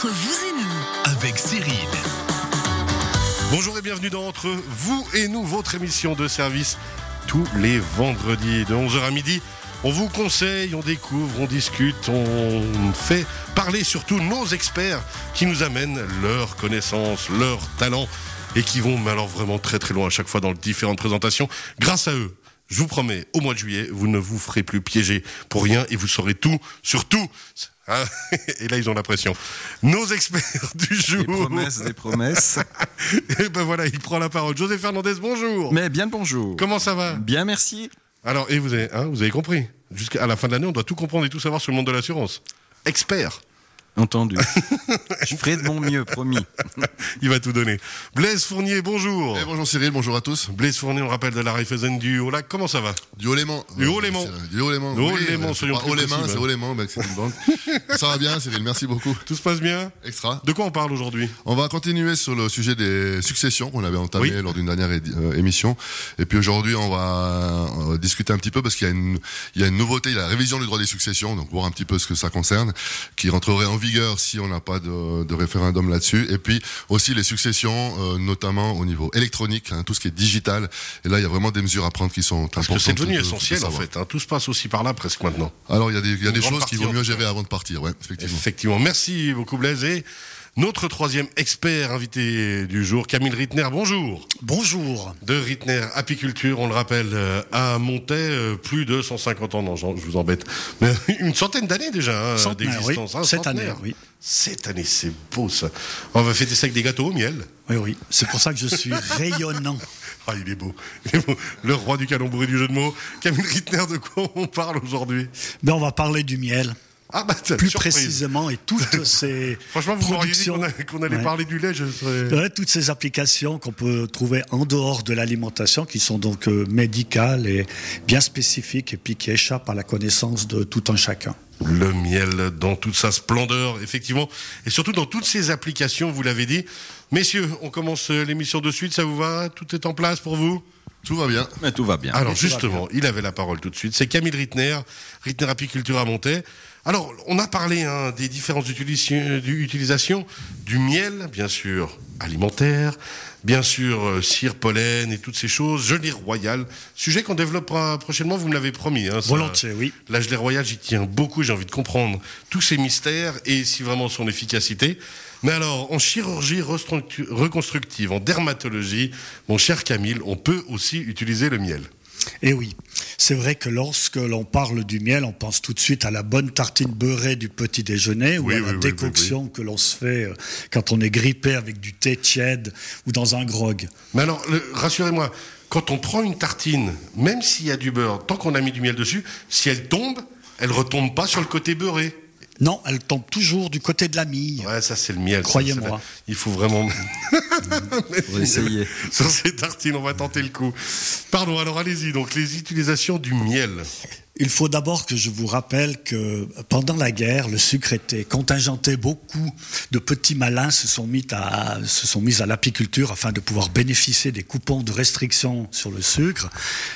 Vous et nous, avec Cyril. Bonjour et bienvenue dans Entre vous et nous, votre émission de service tous les vendredis de 11h à midi. On vous conseille, on découvre, on discute, on fait parler surtout nos experts qui nous amènent leurs connaissances, leurs talents et qui vont alors vraiment très très loin à chaque fois dans les différentes présentations. Grâce à eux, je vous promets, au mois de juillet, vous ne vous ferez plus piéger pour rien et vous saurez tout sur tout. Hein et là, ils ont la pression. Nos experts du jour. Des promesses, des promesses. et ben voilà, il prend la parole. José Fernandez, bonjour. Mais bien le bonjour. Comment ça va Bien, merci. Alors, et vous avez, hein, vous avez compris Jusqu'à la fin de l'année, on doit tout comprendre et tout savoir sur le monde de l'assurance. Expert. Entendu. Je ferai de mon mieux, promis. Il va tout donner. Blaise Fournier, bonjour. Eh, bonjour Cyril, bonjour à tous. Blaise Fournier, on rappelle de la Raiffeisen du Haut-Lac. Comment ça va? Du Haut-Léman. Du Haut-Léman. Du Haut-Léman. Du Haut-Léman, soyons plus Haut-Léman, précis, c'est. Haut-Léman, bah, c'est une banque. ça va bien Cyril, merci beaucoup. Tout se passe bien? Extra. De quoi on parle aujourd'hui? On va continuer sur le sujet des successions qu'on avait entamé Oui. lors d'une dernière euh, émission. Et puis aujourd'hui, on va, va discuter un petit peu parce qu'il y a une, il y a une nouveauté, il y a la révision du droit des successions, donc voir un petit peu ce que ça concerne, qui rentrerait en vigueur si on n'a pas de, de référendum là-dessus. Et puis aussi les successions, euh, notamment au niveau électronique, hein, tout ce qui est digital. Et là, il y a vraiment des mesures à prendre qui sont Parce que importantes. c'est devenu de- de essentiel en fait. hein. Tout se passe aussi par là presque maintenant. Alors, il y a des, y a choses qu'il vaut mieux gérer avant de partir, ouais, effectivement. Effectivement. Merci beaucoup Blaise. Et notre troisième expert invité du jour, Camille Rittner, bonjour. Bonjour. De Rittner Apiculture, on le rappelle, euh, à Montaix, euh, plus de 150 ans, non, je vous embête, mais une centaine d'années déjà hein, d'existence. oui. hein, Cette centenaire. année, oui. Cette année, c'est beau ça. On va fêter ça avec des gâteaux au miel. Oui, oui. C'est pour ça que je suis rayonnant. Ah, il est beau. Il est beau. Le roi du calembour et du jeu de mots. Camille Rittner, de quoi on parle aujourd'hui? Mais on va parler du miel, Ah bah, plus surprise. précisément, et toutes ces Franchement, vous m'auriez dit productions, qu'on allait Ouais. parler du lait, je serais... Ouais, toutes ces applications qu'on peut trouver en dehors de l'alimentation, qui sont donc euh, médicales et bien spécifiques, et puis qui échappent à la connaissance de tout un chacun. Le miel dans toute sa splendeur, effectivement, et surtout dans toutes ses applications, vous l'avez dit. Messieurs, on commence l'émission de suite, ça vous va? Tout est en place pour vous? Tout va bien. Mais tout va bien. Alors justement, il avait la parole tout de suite. C'est Camille Rittner, Rittner Apiculture à Montaix. Alors, on a parlé hein, des différentes utilisations du miel, bien sûr, alimentaire, bien sûr, euh, cire, pollen et toutes ces choses, gelée royale. Sujet qu'on développera prochainement, vous me l'avez promis. Hein, ça- Volontiers, oui. La gelée royale, j'y tiens beaucoup, j'ai envie de comprendre tous ces mystères et si vraiment son efficacité. Mais alors, en chirurgie reconstructive, en dermatologie, mon cher Camille, on peut aussi utiliser le miel. Et oui, c'est vrai que lorsque l'on parle du miel, on pense tout de suite à la bonne tartine beurrée du petit déjeuner ou à la oui, oui, décoction que l'on se fait euh, quand on est grippé avec du thé tiède ou dans un grog. Mais alors, rassurez-moi, quand on prend une tartine, même s'il y a du beurre, tant qu'on a mis du miel dessus, si elle tombe, elle retombe pas sur le côté beurré. Non, elle tombe toujours du côté de la mie. Ouais, ça c'est le miel. Croyez-moi. Il faut vraiment. Faut essayer. Sur ces tartines, on va tenter le coup. Pardon, alors allez-y. Donc, les utilisations du miel. Il faut d'abord que je vous rappelle que pendant la guerre, le sucre était contingenté. Beaucoup de petits malins se sont mis à, se sont mis à l'apiculture afin de pouvoir bénéficier des coupons de restriction sur le sucre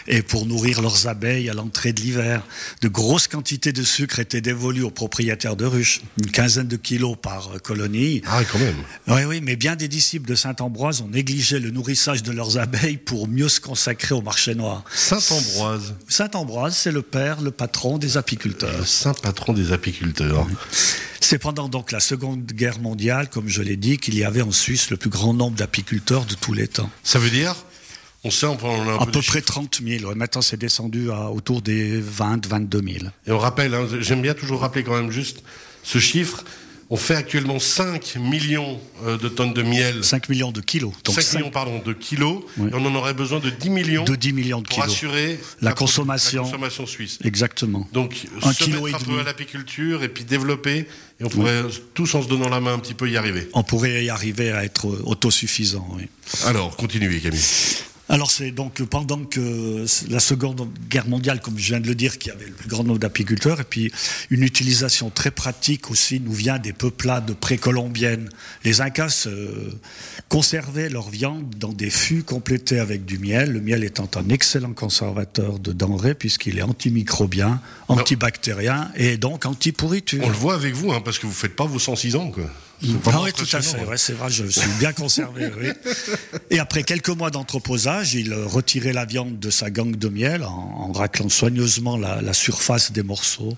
et pour nourrir leurs abeilles à l'entrée de l'hiver. De grosses quantités de sucre étaient dévolues aux propriétaires de ruches, une quinzaine de kilos par colonie. Ah, quand même. Oui, oui, mais bien des disciples de Saint-Ambroise ont négligé le nourrissage de leurs abeilles pour mieux se consacrer au marché noir. Saint-Ambroise, Saint-Ambroise, c'est le père, le patron des apiculteurs. le saint patron des apiculteurs. C'est pendant donc la Seconde Guerre mondiale, comme je l'ai dit, qu'il y avait en Suisse le plus grand nombre d'apiculteurs de tous les temps. Ça veut dire On sait, on prend un À peu près chiffres. 30 000. Ouais, Maintenant, c'est descendu à autour des 20, 22 000. Et on rappelle, hein, j'aime bien toujours rappeler quand même juste ce chiffre. On fait actuellement 5 millions euh, de tonnes de miel. 5 millions de kilos. Donc 5 cinq- millions pardon, de kilos. Oui. Et on en aurait besoin de 10 millions de 10 millions de pour kilos. assurer La consommation. la consommation suisse. Exactement. Donc, Un se kilo mettre et un peu à l'apiculture et puis développer. Et on pourrait tous, en se donnant la main, un petit peu y arriver. On pourrait y arriver à être autosuffisant. Oui. Alors, continuez, Camille. Alors c'est donc pendant que la Seconde Guerre mondiale, comme je viens de le dire, qui avait le plus grand nombre d'apiculteurs, et puis une utilisation très pratique aussi nous vient des peuplades précolombiennes. Les Incas conservaient leur viande dans des fûts complétés avec du miel, le miel étant un excellent conservateur de denrées puisqu'il est antimicrobien, antibactérien et donc anti-pourriture. On le voit avec vous, hein, parce que vous ne faites pas vos 106 ans. Quoi. Ah oui, tout à fait. c'est vrai, je suis bien conservé. Et après quelques mois d'entreposage, il retirait la viande de sa gangue de miel en, raclant soigneusement la, surface des morceaux.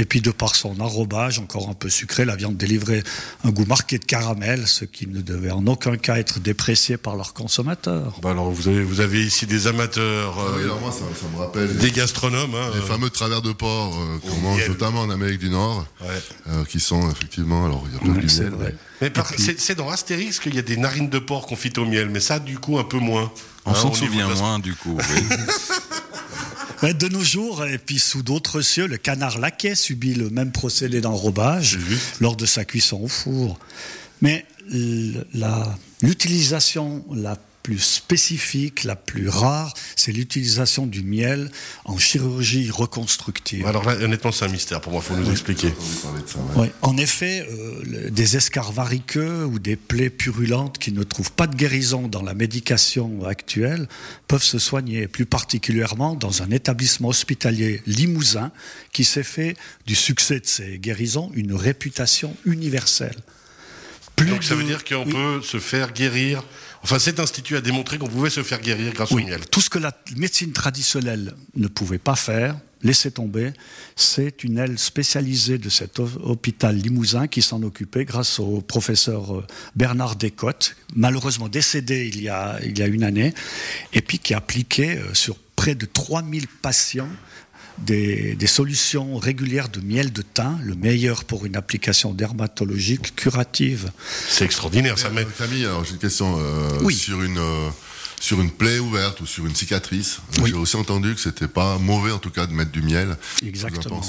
Et puis, de par son arrobage encore un peu sucré, la viande délivrait un goût marqué de caramel, ce qui ne devait en aucun cas être déprécié par leurs consommateurs. Bah alors, vous avez, vous avez ici des amateurs, ah euh, moi, ça, me rappelle des gastronomes. Hein, les euh. fameux travers de porc euh, qu'on mange notamment en Amérique du Nord, qui sont effectivement, alors il y a plein de mais c'est dans Astérix qu'il y a des narines de porc confites au miel, mais ça, du coup, un peu moins. On hein, s'en souvient moins, du coup. de nos jours, et puis sous d'autres cieux, le canard laquais subit le même procédé d'enrobage lors de sa cuisson au four. Mais l'utilisation la, plus spécifique, la plus rare, c'est l'utilisation du miel en chirurgie reconstructive. Alors là, honnêtement, c'est un mystère pour moi, il faut nous expliquer. En effet, euh, des escarvariqueux ou des plaies purulentes qui ne trouvent pas de guérison dans la médication actuelle peuvent se soigner, plus particulièrement dans un établissement hospitalier limousin qui s'est fait du succès de ces guérisons une réputation universelle. Donc ça veut dire qu'on peut se faire guérir. Enfin, cet institut a démontré qu'on pouvait se faire guérir grâce au miel. Tout ce que la médecine traditionnelle ne pouvait pas faire, laisser tomber, c'est une aile spécialisée de cet hôpital limousin qui s'en occupait grâce au professeur euh, Bernard Descottes, malheureusement décédé il y a, il y a une année, et puis qui appliquait euh, sur près de 3000 patients des, solutions régulières de miel de thym, le meilleur pour une application dermatologique curative. C'est extraordinaire, ça met. Camille, alors j'ai une question euh, sur une. Euh, sur une plaie ouverte ou sur une cicatrice. J'ai aussi entendu que c'était pas mauvais en tout cas de mettre du miel. Exactement.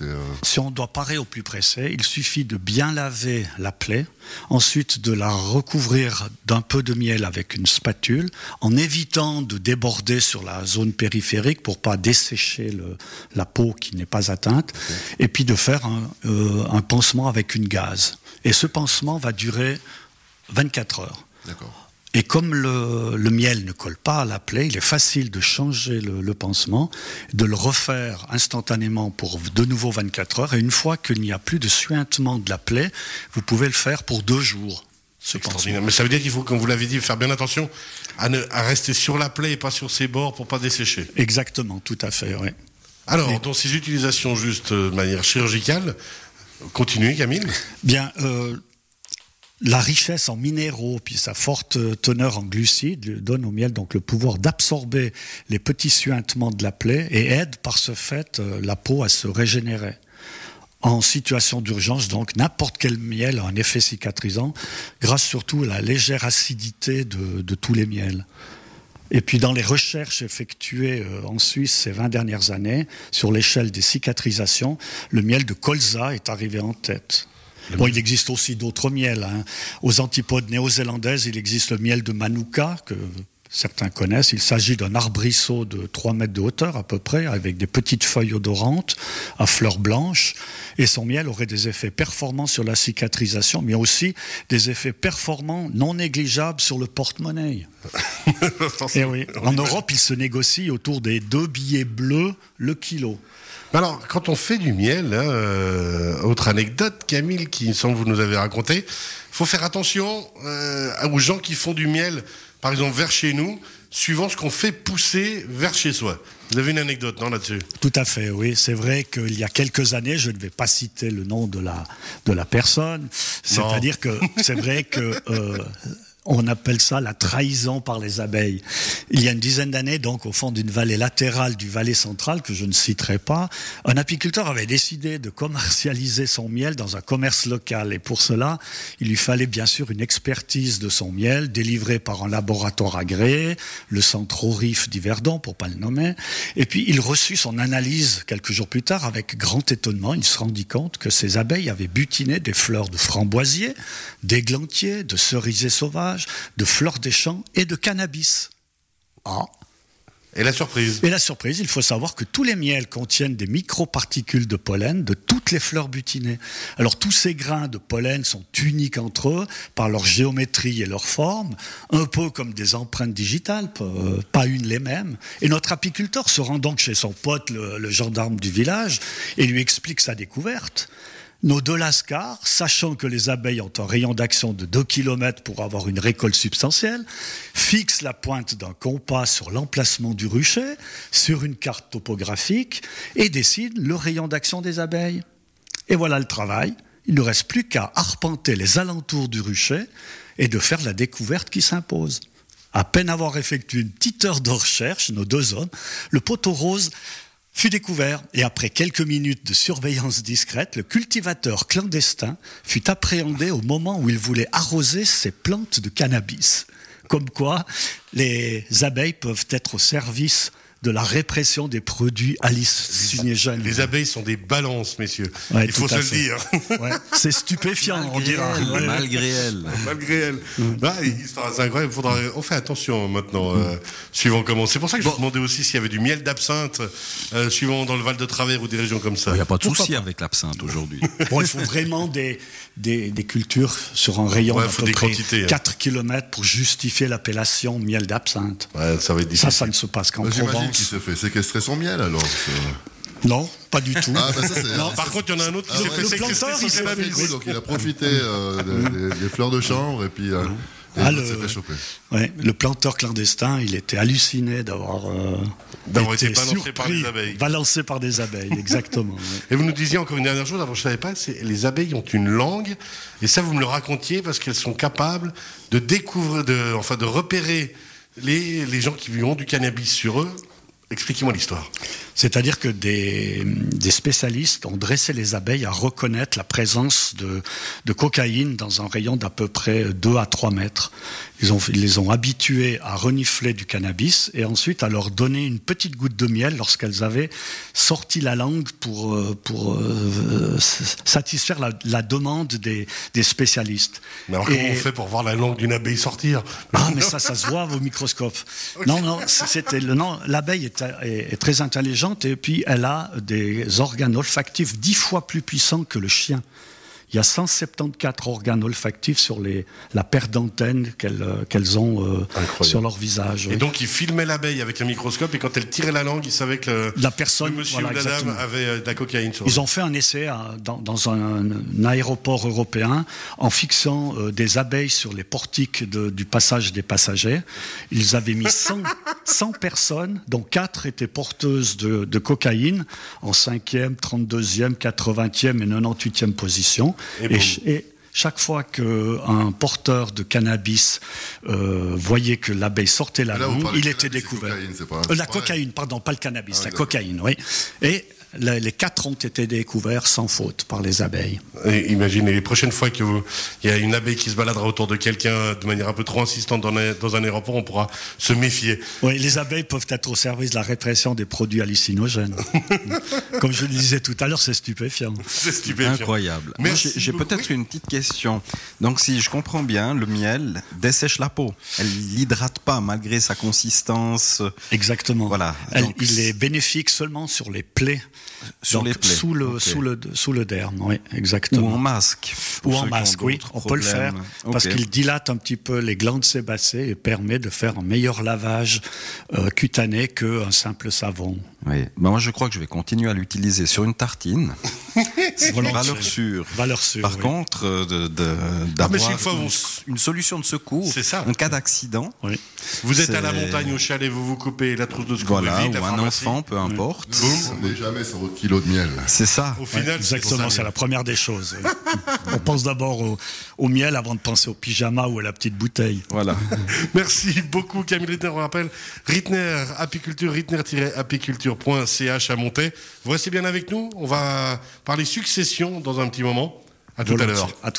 Euh, si on doit parer au plus pressé, il suffit de bien laver la plaie, ensuite de la recouvrir d'un peu de miel avec une spatule, en évitant de déborder sur la zone périphérique pour pas dessécher le, la peau qui n'est pas atteinte, et puis de faire un, euh, un pansement avec une gaze. Et ce pansement va durer 24 heures. D'accord. Et comme le, miel ne colle pas à la plaie, il est facile de changer le, pansement, de le refaire instantanément pour de nouveau 24 heures. Et une fois qu'il n'y a plus de suintement de la plaie, vous pouvez le faire pour deux jours. Mais ça veut dire qu'il faut, comme vous l'avez dit, faire bien attention à, ne, rester sur la plaie et pas sur ses bords pour pas dessécher. Exactement, tout à fait, oui. Alors, dans ces utilisations juste de manière chirurgicale, continuez Camille Bien, euh, la richesse en minéraux, puis sa forte teneur en glucides donne au miel donc le pouvoir d'absorber les petits suintements de la plaie et aide par ce fait euh, la peau à se régénérer. En situation d'urgence, donc, n'importe quel miel a un effet cicatrisant, grâce surtout à la légère acidité de, de tous les miels. Et puis dans les recherches effectuées euh, en Suisse ces 20 dernières années, sur l'échelle des cicatrisations, le miel de colza est arrivé en tête. Bon, il existe aussi d'autres miels. Hein. Aux antipodes néo-zélandaises, il existe le miel de Manuka, que certains connaissent. Il s'agit d'un arbrisseau de 3 mètres de hauteur à peu près, avec des petites feuilles odorantes à fleurs blanches. Et son miel aurait des effets performants sur la cicatrisation, mais aussi des effets performants non négligeables sur le porte-monnaie. Et oui. En Europe, il se négocie autour des deux billets bleus le kilo. Alors, quand on fait du miel, hein, euh, autre anecdote, Camille, qui semble vous nous avez raconté, faut faire attention euh, aux gens qui font du miel, par exemple, vers chez nous, suivant ce qu'on fait pousser vers chez soi. Vous avez une anecdote, non, là-dessus? Tout à fait, oui. C'est vrai qu'il y a quelques années, je ne vais pas citer le nom de la, de la personne, c'est-à-dire que c'est vrai que... Euh, on appelle ça la trahison par les abeilles. Il y a une dizaine d'années, donc, au fond d'une vallée latérale du Valais central, que je ne citerai pas, un apiculteur avait décidé de commercialiser son miel dans un commerce local. Et pour cela, il lui fallait bien sûr une expertise de son miel, délivrée par un laboratoire agréé, le centre Orif d'Yverdon, pour pas le nommer. Et puis, il reçut son analyse quelques jours plus tard avec grand étonnement. Il se rendit compte que ces abeilles avaient butiné des fleurs de framboisier, d'églantier, de cerisier sauvage, de fleurs des champs et de cannabis. Ah. Et la surprise? Et la surprise, il faut savoir que tous les miels contiennent des microparticules de pollen de toutes les fleurs butinées. Alors tous ces grains de pollen sont uniques entre eux par leur géométrie et leur forme, un peu comme des empreintes digitales, pas une les mêmes. Et notre apiculteur se rend donc chez son pote, le, le gendarme du village, et lui explique sa découverte. Nos deux lascars, sachant que les abeilles ont un rayon d'action de 2 km pour avoir une récolte substantielle, fixent la pointe d'un compas sur l'emplacement du rucher, sur une carte topographique, et décident le rayon d'action des abeilles. Et voilà le travail. Il ne reste plus qu'à arpenter les alentours du rucher et de faire la découverte qui s'impose. À peine avoir effectué une petite heure de recherche, nos deux hommes, le poteau rose fut découvert et après quelques minutes de surveillance discrète, le cultivateur clandestin fut appréhendé au moment où il voulait arroser ses plantes de cannabis. Comme quoi, les abeilles peuvent être au service de la répression des produits hallucinogènes. Les abeilles sont des balances, messieurs. Ouais, Il faut se le dire. Ouais. C'est stupéfiant, malgré on dira. Elle, malgré elle. Malgré elle. Mmh. Bah, c'est incroyable. Faudra... On fait attention maintenant, mmh. euh, suivant comment. C'est pour ça que bon. je me demandais aussi s'il y avait du miel d'absinthe, euh, suivant dans le Val de Travers ou des régions comme ça. Il n'y a pas de souci avec l'absinthe aujourd'hui. bon, il faut vraiment des, des, des, cultures sur un rayon ouais, d'à peu près quantités, 4 km pour justifier l'appellation miel d'absinthe. Ouais, ça va être difficile. Ça, ça ne se passe qu'en Provence. Qu'il se fait? Séquestrer son miel alors. Non, pas du tout. Ah, bah ça, c'est- Non, ah, par contre, il y en a un autre qui Ah s'est fait séquestrer son il s'est cannabis. fait- donc il a profité euh, des, des- fleurs de chanvre et puis euh, et Ah, il le- s'est fait choper. Ouais, le planteur clandestin, il était halluciné d'avoir euh, D'avoir été balancé surpris, par des abeilles. Balancé par des abeilles, exactement. ouais. Et vous nous disiez encore une dernière chose, avant je ne savais pas, c'est les abeilles ont une langue, et ça vous me le racontiez parce qu'elles sont capables de découvrir, de, enfin de repérer les, les gens qui ont du cannabis sur eux. Expliquez-moi l'histoire. C'est-à-dire que des, des spécialistes ont dressé les abeilles à reconnaître la présence de, de cocaïne dans un rayon d'à peu près 2 à 3 mètres. Ils, ont, ils les ont habituées à renifler du cannabis et ensuite à leur donner une petite goutte de miel lorsqu'elles avaient sorti la langue pour, euh, pour euh, satisfaire la, la demande des, des spécialistes. Mais alors Et- comment on fait pour voir la langue d'une abeille sortir? Ah, mais ça, ça se voit au microscope. Non, non, c'était le non. L'abeille est, est- est très intelligente et puis elle a des organes olfactifs dix fois plus puissants que le chien. Il y a 174 organes olfactifs sur les, la paire d'antennes qu'elles euh, qu'elles ont euh, sur leur visage. Et oui. donc il filmait l'abeille avec un microscope, et quand elle tirait la langue, il savait que le, la personne, le monsieur voilà, ou la dame avait euh, de la cocaïne sur Ils eux. ont fait un essai à- dans, dans un, un aéroport européen en fixant euh, des abeilles sur les portiques de- du passage des passagers. Ils avaient mis 100, 100 personnes, dont 4 étaient porteuses de, de cocaïne en 5e, 32e, 80e et 98e position. Et chaque fois qu'un porteur de cannabis euh, voyait que l'abeille sortait la langue, il était découvert. cocaïne, pas- Euh, la pareil. cocaïne, pardon, pas le cannabis, Ah oui, la cocaïne, oui. Et les quatre ont été découverts sans faute par les abeilles. Et imaginez, les prochaines fois qu'il y a une abeille qui se baladera autour de quelqu'un de manière un peu trop insistante dans un, dans un aéroport, on pourra se méfier. Oui, les abeilles peuvent être au service de la répression des produits hallucinogènes. Comme je le disais tout à l'heure, c'est stupéfiant. C'est stupéfiant. Incroyable. J'ai peut-être une petite question. Donc, si je comprends bien, le miel dessèche la peau. Elle l'hydrate pas malgré sa consistance. Exactement. Voilà. Elle- Donc, il est bénéfique seulement sur les plaies. Sur Donc, les plaies. Sous le, Ok. sous le, sous le derme, oui, Ou exactement. en masque. Ou en masque, oui, on peut le faire parce qu'il dilate un petit peu les glandes sébacées et permet de faire un meilleur lavage euh, cutané qu'un simple savon. Oui. Ben, moi, je crois que je vais continuer à l'utiliser sur une tartine. Volontiers. Valeur sûre. Valeur sûre. Par oui. contre, euh, de- de- mais c'est d'avoir une solution de secours C'est ça. en cas d'accident. Oui. Vous êtes à la C'est- montagne, au chalet, vous vous coupez la trousse de secours Voilà, vide, ou un enfant, peu importe. On n'est jamais kilo de miel. C'est ça. Au final, exactement, c'est la première des choses. On pense d'abord au, au miel avant de penser au pyjama ou à la petite bouteille. Voilà. Merci beaucoup Camille Rittner, on rappelle Rittner Apiculture, rittner-apiculture.ch à Montaix. Vous restez bien avec nous, on va parler succession dans un petit moment. À tout à Volontiers. l'heure. À